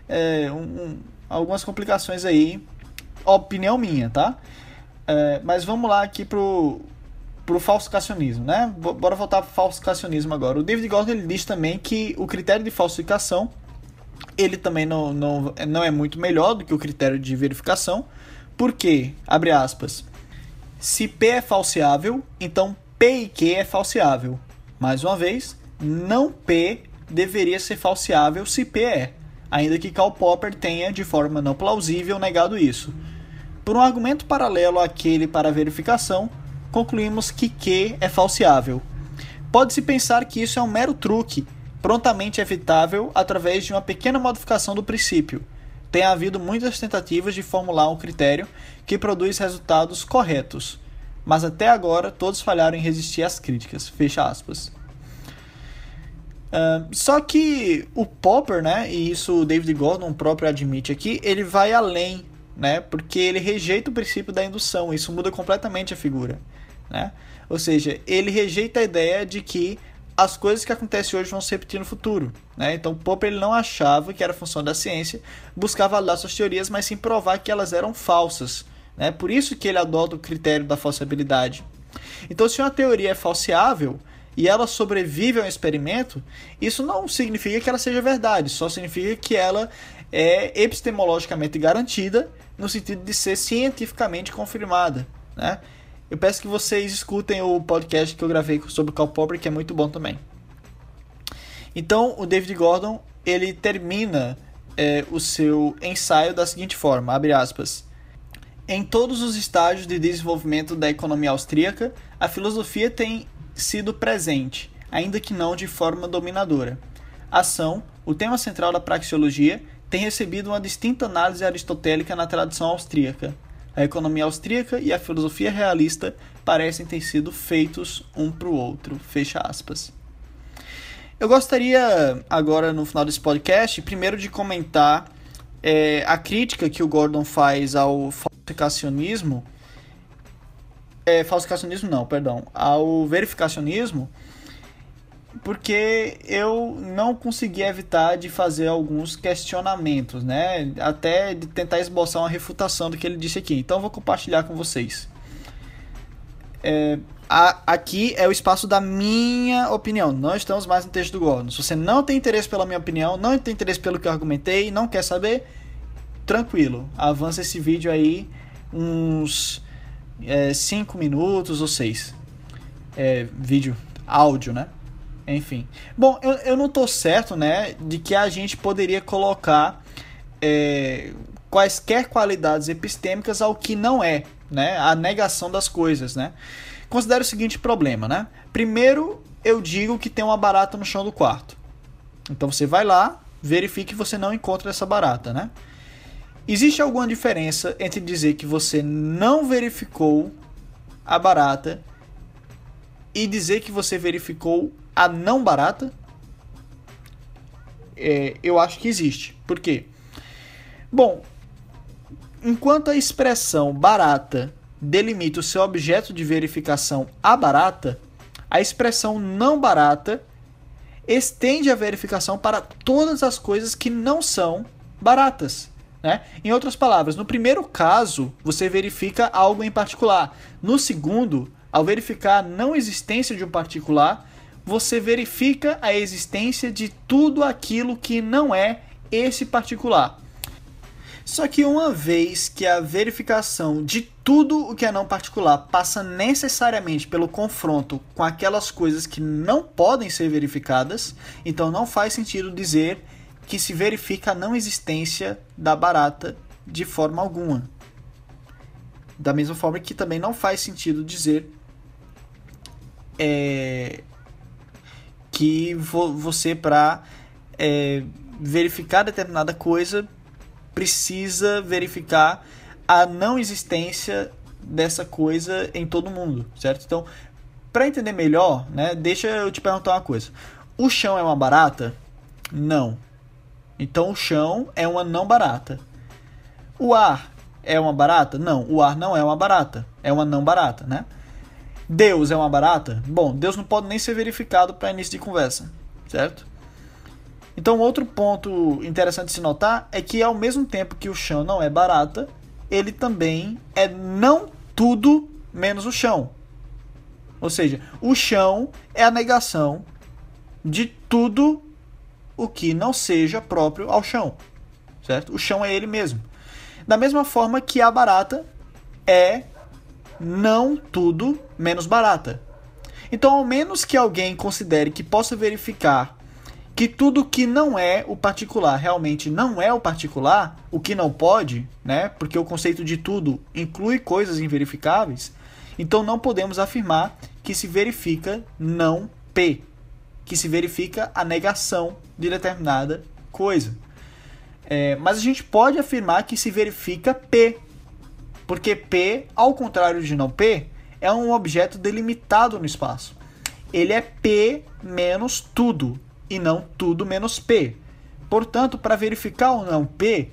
é, um, um, algumas complicações aí, opinião minha, tá? É, mas vamos lá aqui pro, pro falsificacionismo, né? Bora voltar pro falsificacionismo agora. O David Gordon ele diz também que o critério de falsificação ele também não, não, não é muito melhor do que o critério de verificação, porque, abre aspas, se P é falseável, então P e Q é falseável. Mais uma vez, não P deveria ser falseável se P é, ainda que Karl Popper tenha, de forma não plausível, negado isso. Por um argumento paralelo àquele para verificação, concluímos que Q é falseável. Pode-se pensar que isso é um mero truque, prontamente evitável através de uma pequena modificação do princípio. Tem havido muitas tentativas de formular um critério que produz resultados corretos, mas até agora todos falharam em resistir às críticas. Fecha aspas. Uh, só que o Popper, né, e isso o David Gordon próprio admite aqui, ele vai além, né, porque ele rejeita o princípio da indução, isso muda completamente a figura, né? Ou seja, ele rejeita a ideia de que as coisas que acontecem hoje vão se repetir no futuro. Né? Então, Popper ele não achava que era função da ciência buscar validar suas teorias, mas sim provar que elas eram falsas. Né? Por isso que ele adota o critério da falsibilidade. Então, se uma teoria é falseável e ela sobrevive ao experimento, isso não significa que ela seja verdade, só significa que ela é epistemologicamente garantida no sentido de ser cientificamente confirmada. Né? Eu peço que vocês escutem o podcast que eu gravei sobre o Karl Popper, que é muito bom também. Então, o David Gordon, ele termina é, o seu ensaio da seguinte forma, abre aspas. Em todos os estágios de desenvolvimento da economia austríaca, a filosofia tem sido presente, ainda que não de forma dominadora. Ação, o tema central da praxeologia, tem recebido uma distinta análise aristotélica na tradição austríaca, a economia austríaca e a filosofia realista parecem ter sido feitos um para o outro. Fecha aspas. Eu gostaria, agora no final desse podcast, primeiro de comentar é, a crítica que o Gordon faz ao falsificacionismo é, falsificacionismo não, perdão, ao verificacionismo, porque eu não consegui evitar de fazer alguns questionamentos, né? Até de tentar esboçar uma refutação do que ele disse aqui. Então eu vou compartilhar com vocês. É, a, aqui é o espaço da minha opinião. Não estamos mais no texto do Gordon. Se você não tem interesse pela minha opinião, não tem interesse pelo que eu argumentei, não quer saber, tranquilo. Avança esse vídeo aí uns 5 é, minutos ou 6. É, vídeo, áudio, né? Enfim. Bom, eu, eu não tô certo, né, de que a gente poderia colocar é, quaisquer qualidades epistêmicas ao que não é, né? A negação das coisas, né? Considere o seguinte problema, né? Primeiro, eu digo que tem uma barata no chão do quarto. Então você vai lá, verifique que você não encontra essa barata, né? Existe alguma diferença entre dizer que você não verificou a barata e dizer que você verificou a não barata? É, eu acho que existe. Por quê? Bom, enquanto a expressão barata delimita o seu objeto de verificação a barata, a expressão não barata estende a verificação para todas as coisas que não são baratas. Né? Em outras palavras, no primeiro caso, você verifica algo em particular. No segundo, ao verificar a não existência de um particular, você verifica a existência de tudo aquilo que não é esse particular. Só que uma vez que a verificação de tudo o que é não particular passa necessariamente pelo confronto com aquelas coisas que não podem ser verificadas, então não faz sentido dizer que se verifica a não existência da barata de forma alguma. Da mesma forma que também não faz sentido dizer é, que vo você, para é, verificar determinada coisa, precisa verificar a não existência dessa coisa em todo mundo, certo? Então, para entender melhor, né, deixa eu te perguntar uma coisa. O chão é uma barata? Não. Então o chão é uma não barata. O ar é uma barata? Não, o ar não é uma barata. É uma não barata, né? Deus é uma barata? Bom, Deus não pode nem ser verificado para início de conversa, certo? Então, outro ponto interessante de se notar é que, ao mesmo tempo que o chão não é barata, ele também é não tudo menos o chão. Ou seja, o chão é a negação de tudo o que não seja próprio ao chão, certo? O chão é ele mesmo. Da mesma forma que a barata é não tudo menos barata. Então, ao menos que alguém considere que possa verificar que tudo que não é o particular realmente não é o particular, o que não pode, né? Porque o conceito de tudo inclui coisas inverificáveis, então não podemos afirmar que se verifica não P, que se verifica a negação de determinada coisa. É, mas a gente pode afirmar que se verifica P, porque P, ao contrário de não P, é um objeto delimitado no espaço. Ele é P menos tudo, e não tudo menos P. Portanto, para verificar ou não P,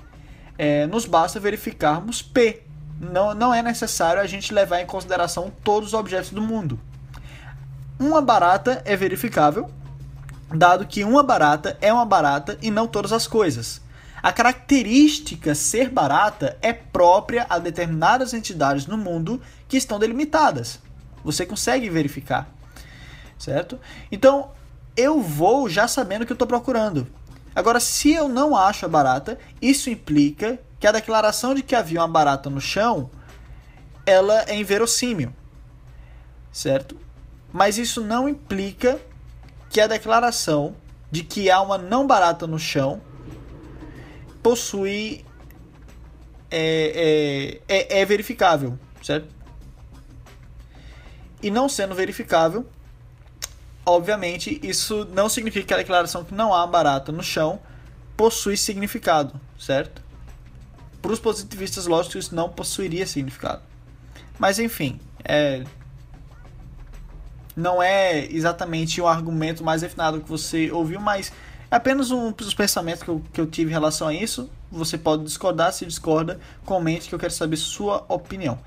é, nos basta verificarmos P. Não, não é necessário a gente levar em consideração todos os objetos do mundo. Uma barata é verificável, dado que uma barata é uma barata e não todas as coisas. A característica ser barata é própria a determinadas entidades no mundo que estão delimitadas. Você consegue verificar, certo? Então, eu vou já sabendo o que eu estou procurando. Agora, se eu não acho a barata, isso implica que a declaração de que havia uma barata no chão, ela é inverossímil, certo? Mas isso não implica que a declaração de que há uma não barata no chão possui é, é, é, é verificável, certo? E não sendo verificável, obviamente isso não significa que a declaração que não há barata no chão possui significado, certo? Para os positivistas lógicos isso não possuiria significado. Mas enfim, é, não é exatamente o argumento mais refinado que você ouviu, mas é apenas um dos pensamentos que eu, que eu tive em relação a isso. Você pode discordar, se discorda, comente que eu quero saber sua opinião.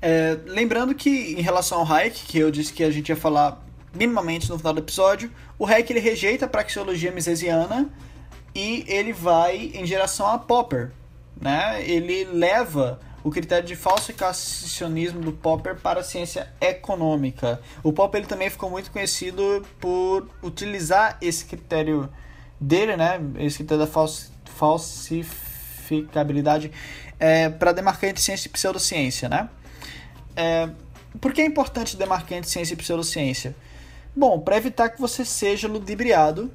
É, lembrando que em relação ao Hayek, que eu disse que a gente ia falar minimamente no final do episódio, o Hayek ele rejeita a praxeologia misesiana e ele vai em direção a Popper, né? Ele leva o critério de falsificacionismo do Popper para a ciência econômica. O Popper ele também ficou muito conhecido por utilizar esse critério dele, né? Esse critério da falsificabilidade é, para demarcar entre ciência e pseudociência, né? É, por que é importante demarcar entre ciência e pseudociência? Bom, para evitar que você seja ludibriado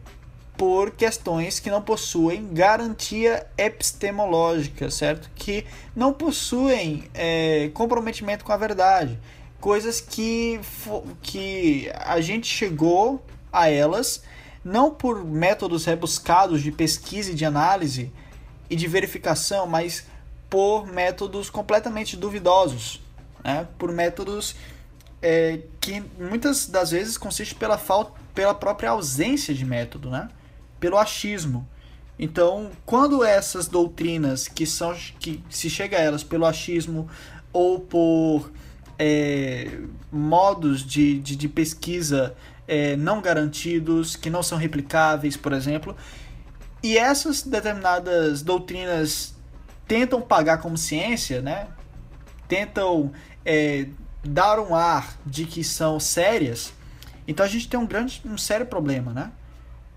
por questões que não possuem garantia epistemológica, certo? Que não possuem é, comprometimento com a verdade. Coisas que, que a gente chegou a elas não por métodos rebuscados de pesquisa e de análise e de verificação, mas por métodos completamente duvidosos, né? por métodos é, que muitas das vezes consiste pela falta, pela própria ausência de método, né? pelo achismo. Então, quando essas doutrinas que são que se chega a elas pelo achismo ou por é, modos de, de, de pesquisa é, não garantidos, que não são replicáveis, por exemplo, e essas determinadas doutrinas tentam pagar como ciência, né? tentam é, dar um ar de que são sérias, então a gente tem um grande, um sério problema, né?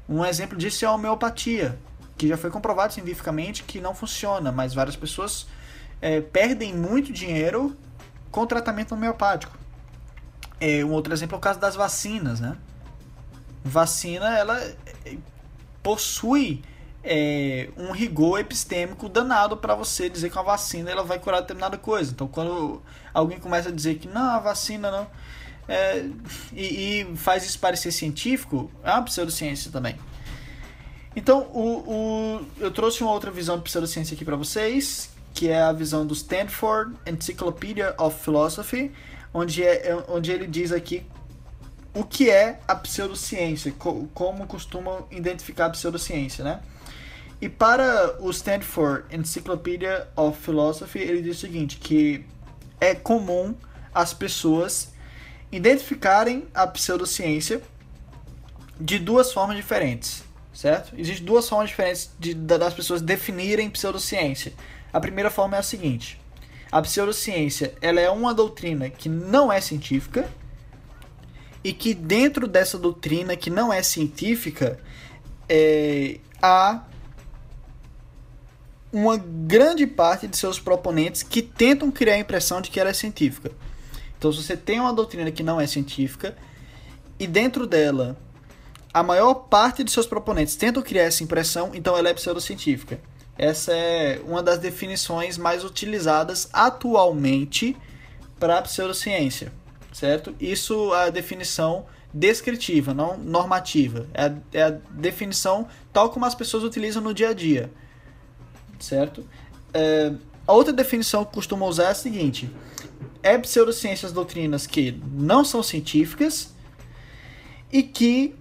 Um exemplo disso é a homeopatia, que já foi comprovado cientificamente que não funciona, mas várias pessoas é, perdem muito dinheiro com tratamento homeopático. É, um outro exemplo é o caso das vacinas, né? Vacina, ela é, possui é, um rigor epistêmico danado para você dizer que uma vacina ela vai curar determinada coisa. Então, quando alguém começa a dizer que não, a vacina não, é, e, e, faz isso parecer científico, é uma pseudociência também. Então, o, o, eu trouxe uma outra visão de pseudociência aqui para vocês, que é a visão do Stanford Encyclopedia of Philosophy, onde, é, é onde ele diz aqui o que é a pseudociência, co como costumam identificar a pseudociência, né? E para o Stanford Encyclopedia of Philosophy, ele diz o seguinte, que é comum as pessoas identificarem a pseudociência de duas formas diferentes, certo? Existem duas formas diferentes de, das pessoas definirem pseudociência. A primeira forma é a seguinte: a pseudociência ela é uma doutrina que não é científica e que dentro dessa doutrina que não é científica é, há uma grande parte de seus proponentes que tentam criar a impressão de que ela é científica. Então, se você tem uma doutrina que não é científica e dentro dela a maior parte de seus proponentes tentam criar essa impressão, então ela é pseudocientífica. Essa é uma das definições mais utilizadas atualmente para a pseudociência, certo? Isso é a definição descritiva, não normativa. É a, é a definição tal como as pessoas utilizam no dia a dia, certo? É, a outra definição que costumam usar é a seguinte: é pseudociências doutrinas que não são científicas e que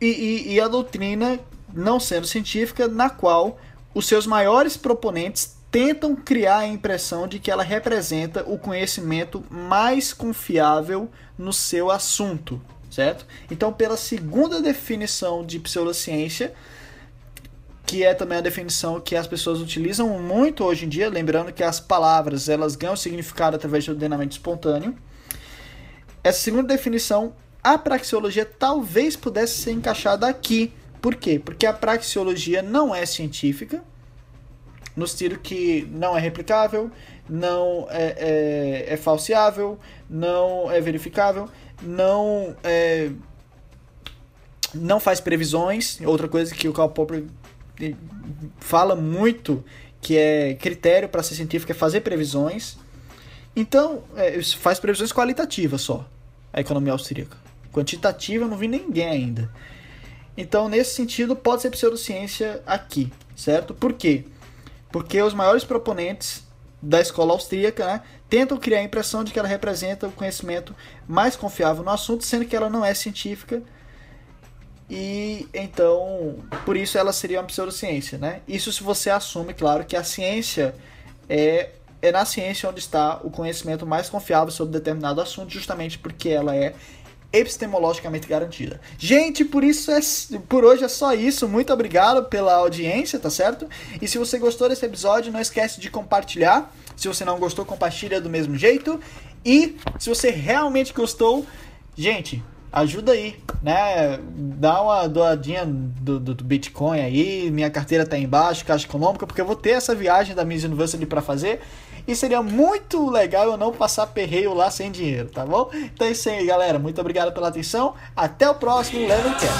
e, e, e, a doutrina não sendo científica na qual os seus maiores proponentes tentam criar a impressão de que ela representa o conhecimento mais confiável no seu assunto, certo? Então, pela segunda definição de pseudociência, que é também a definição que as pessoas utilizam muito hoje em dia, lembrando que as palavras elas ganham significado através do ordenamento espontâneo. Essa segunda definição, a praxeologia talvez pudesse ser encaixada aqui. Por quê? Porque a praxeologia não é científica, no sentido que não é replicável, não é, é, é falseável, não é verificável, não é, não faz previsões. Outra coisa que o Karl Popper fala muito que é critério para ser científico é fazer previsões. Então, é, faz previsões qualitativas só, a economia austríaca. Quantitativa eu não vi ninguém ainda. Então, nesse sentido, pode ser pseudociência aqui, certo? Por quê? Porque os maiores proponentes da escola austríaca né, tentam criar a impressão de que ela representa o conhecimento mais confiável no assunto, sendo que ela não é científica e então, por isso ela seria uma pseudociência, né? Isso se você assume, claro, que a ciência é é na ciência onde está o conhecimento mais confiável sobre determinado assunto, justamente porque ela é epistemologicamente garantida. Gente, por isso é por hoje é só isso. Muito obrigado pela audiência, tá certo? E se você gostou desse episódio, não esquece de compartilhar. Se você não gostou, compartilha do mesmo jeito. E se você realmente gostou, gente, ajuda aí, né? Dá uma doadinha do, do, do, Bitcoin aí. Minha carteira tá embaixo, Caixa Econômica, porque eu vou ter essa viagem da Miss University para fazer. E seria muito legal eu não passar perreio lá sem dinheiro, tá bom? Então é isso aí, galera. Muito obrigado pela atenção. Até o próximo Levelcast.